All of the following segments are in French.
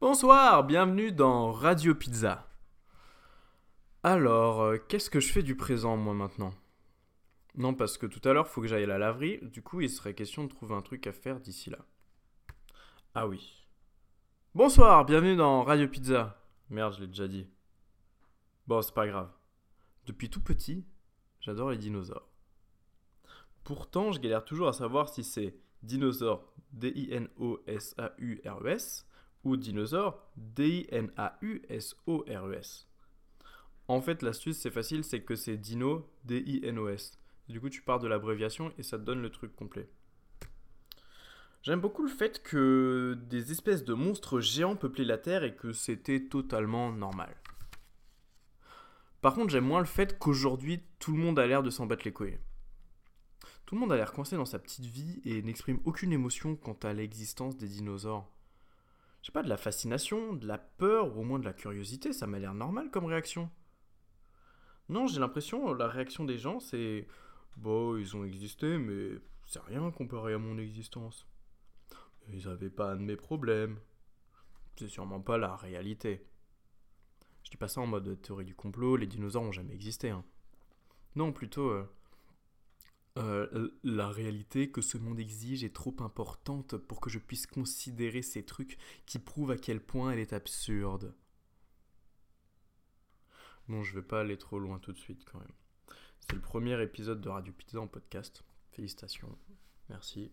Bonsoir, bienvenue dans Radio Pizza. Alors, euh, qu'est-ce que je fais du présent moi maintenant? Non, parce que tout à l'heure, faut que j'aille à la laverie, du coup, il serait question de trouver un truc à faire d'ici là. Ah oui. Bonsoir, bienvenue dans Radio Pizza. Merde, je l'ai déjà dit. Bon, c'est pas grave. Depuis tout petit, j'adore les dinosaures. Pourtant, je galère toujours à savoir si c'est dinosaure D-I-N-O-S-A-U-R-E-S ou dinosaure D-I-N-A-U-S-O-R-E-S. En fait, l'astuce, c'est facile, c'est que c'est dino D-I-N-O-S. Du coup, tu pars de l'abréviation et ça te donne le truc complet. J'aime beaucoup le fait que des espèces de monstres géants peuplaient la Terre et que c'était totalement normal. Par contre, j'aime moins le fait qu'aujourd'hui, tout le monde a l'air de s'en battre les couilles. Tout le monde a l'air coincé dans sa petite vie et n'exprime aucune émotion quant à l'existence des dinosaures. Je sais pas, de la fascination, de la peur ou au moins de la curiosité, ça m'a l'air normal comme réaction. Non, j'ai l'impression, la réaction des gens, c'est. Bon, ils ont existé, mais c'est rien comparé à mon existence. Ils avaient pas un de mes problèmes. C'est sûrement pas la réalité. Je dis pas ça en mode théorie du complot, les dinosaures ont jamais existé. Hein. Non, plutôt. Euh, euh, la réalité que ce monde exige est trop importante pour que je puisse considérer ces trucs qui prouvent à quel point elle est absurde. Bon, je vais pas aller trop loin tout de suite quand même. C'est le premier épisode de Radio Pizza en podcast. Félicitations. Merci.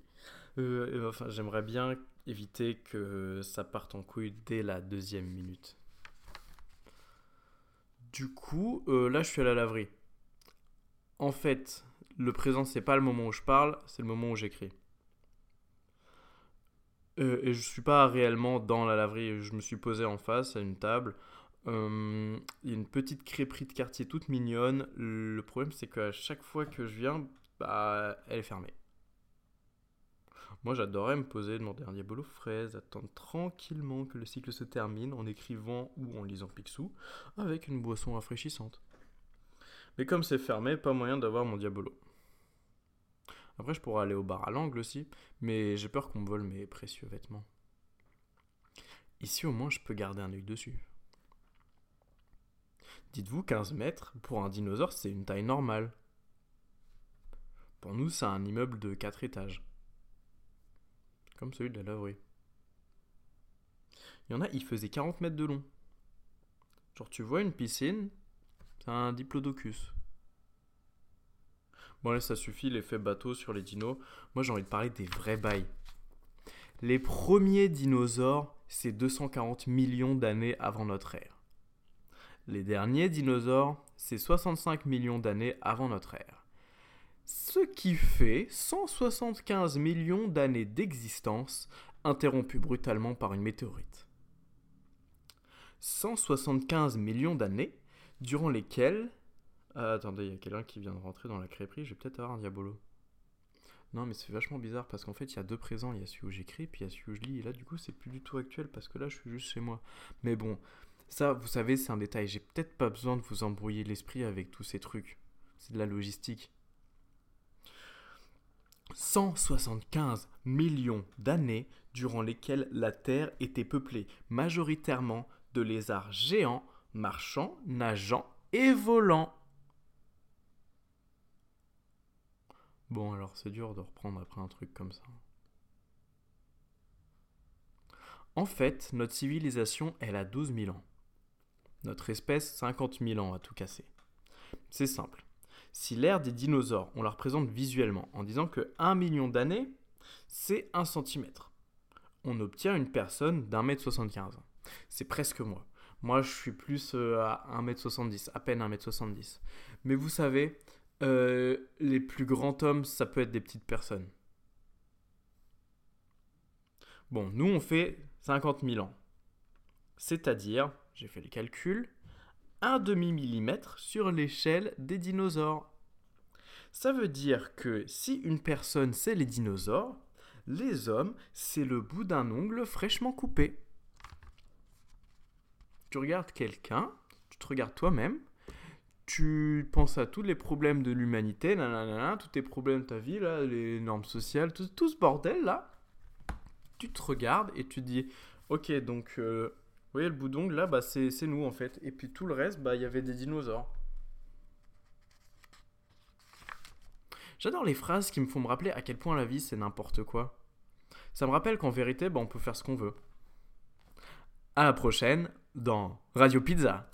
Euh, enfin, j'aimerais bien éviter que ça parte en couille dès la deuxième minute. Du coup, euh, là, je suis à la laverie. En fait, le présent, c'est pas le moment où je parle, c'est le moment où j'écris. Euh, et je suis pas réellement dans la laverie, je me suis posé en face à une table. Euh, il y a une petite crêperie de quartier toute mignonne. Le problème, c'est qu'à chaque fois que je viens, bah, elle est fermée. Moi, j'adorais me poser de mon dernier bolo fraise, attendre tranquillement que le cycle se termine en écrivant ou en lisant Picsou, avec une boisson rafraîchissante. Mais comme c'est fermé, pas moyen d'avoir mon diabolo. Après, je pourrais aller au bar à l'angle aussi, mais j'ai peur qu'on me vole mes précieux vêtements. Ici, au moins, je peux garder un œil dessus. Dites-vous, 15 mètres, pour un dinosaure, c'est une taille normale. Pour nous, c'est un immeuble de 4 étages. Comme celui de la laverie. Il y en a, il faisait 40 mètres de long. Genre, tu vois une piscine, c'est un diplodocus. Bon, allez, ça suffit, l'effet bateau sur les dinos. Moi, j'ai envie de parler des vrais bails. Les premiers dinosaures, c'est 240 millions d'années avant notre ère. Les derniers dinosaures, c'est 65 millions d'années avant notre ère. Ce qui fait 175 millions d'années d'existence interrompues brutalement par une météorite. 175 millions d'années durant lesquelles... Ah, attendez, il y a quelqu'un qui vient de rentrer dans la crêperie, je vais peut-être avoir un diabolo. Non, mais c'est vachement bizarre parce qu'en fait, il y a deux présents. Il y a celui où j'écris, puis il y a celui où je lis. Et là, du coup, c'est plus du tout actuel parce que là, je suis juste chez moi. Mais bon, ça, vous savez, c'est un détail. J'ai peut-être pas besoin de vous embrouiller l'esprit avec tous ces trucs. C'est de la logistique. 175 millions d'années durant lesquelles la Terre était peuplée majoritairement de lézards géants, marchant, nageant et volant. Bon, alors c'est dur de reprendre après un truc comme ça. En fait, notre civilisation, elle a 12 000 ans. Notre espèce, 50 000 ans à tout casser. C'est simple. Si l'ère des dinosaures, on la représente visuellement en disant que 1 million d'années, c'est 1 cm, on obtient une personne d'un mètre 75. C'est presque moi. Moi, je suis plus euh, à 1m70, à peine 1m70. Mais vous savez, euh, les plus grands hommes, ça peut être des petites personnes. Bon, nous, on fait 50 000 ans. C'est-à-dire j'ai fait le calcul, un demi-millimètre sur l'échelle des dinosaures. Ça veut dire que si une personne c'est les dinosaures, les hommes c'est le bout d'un ongle fraîchement coupé. Tu regardes quelqu'un, tu te regardes toi-même, tu penses à tous les problèmes de l'humanité, tous tes problèmes de ta vie, là, les normes sociales, tout, ce bordel là, tu te regardes et tu dis Ok, donc, euh, vous voyez le bout d'ongle là, bah, c'est c'est nous en fait. Et puis tout le reste, bah, il y avait des dinosaures. J'adore les phrases qui me font me rappeler à quel point la vie c'est n'importe quoi. Ça me rappelle qu'en vérité, bah, on peut faire ce qu'on veut. À la prochaine dans Radio Pizza.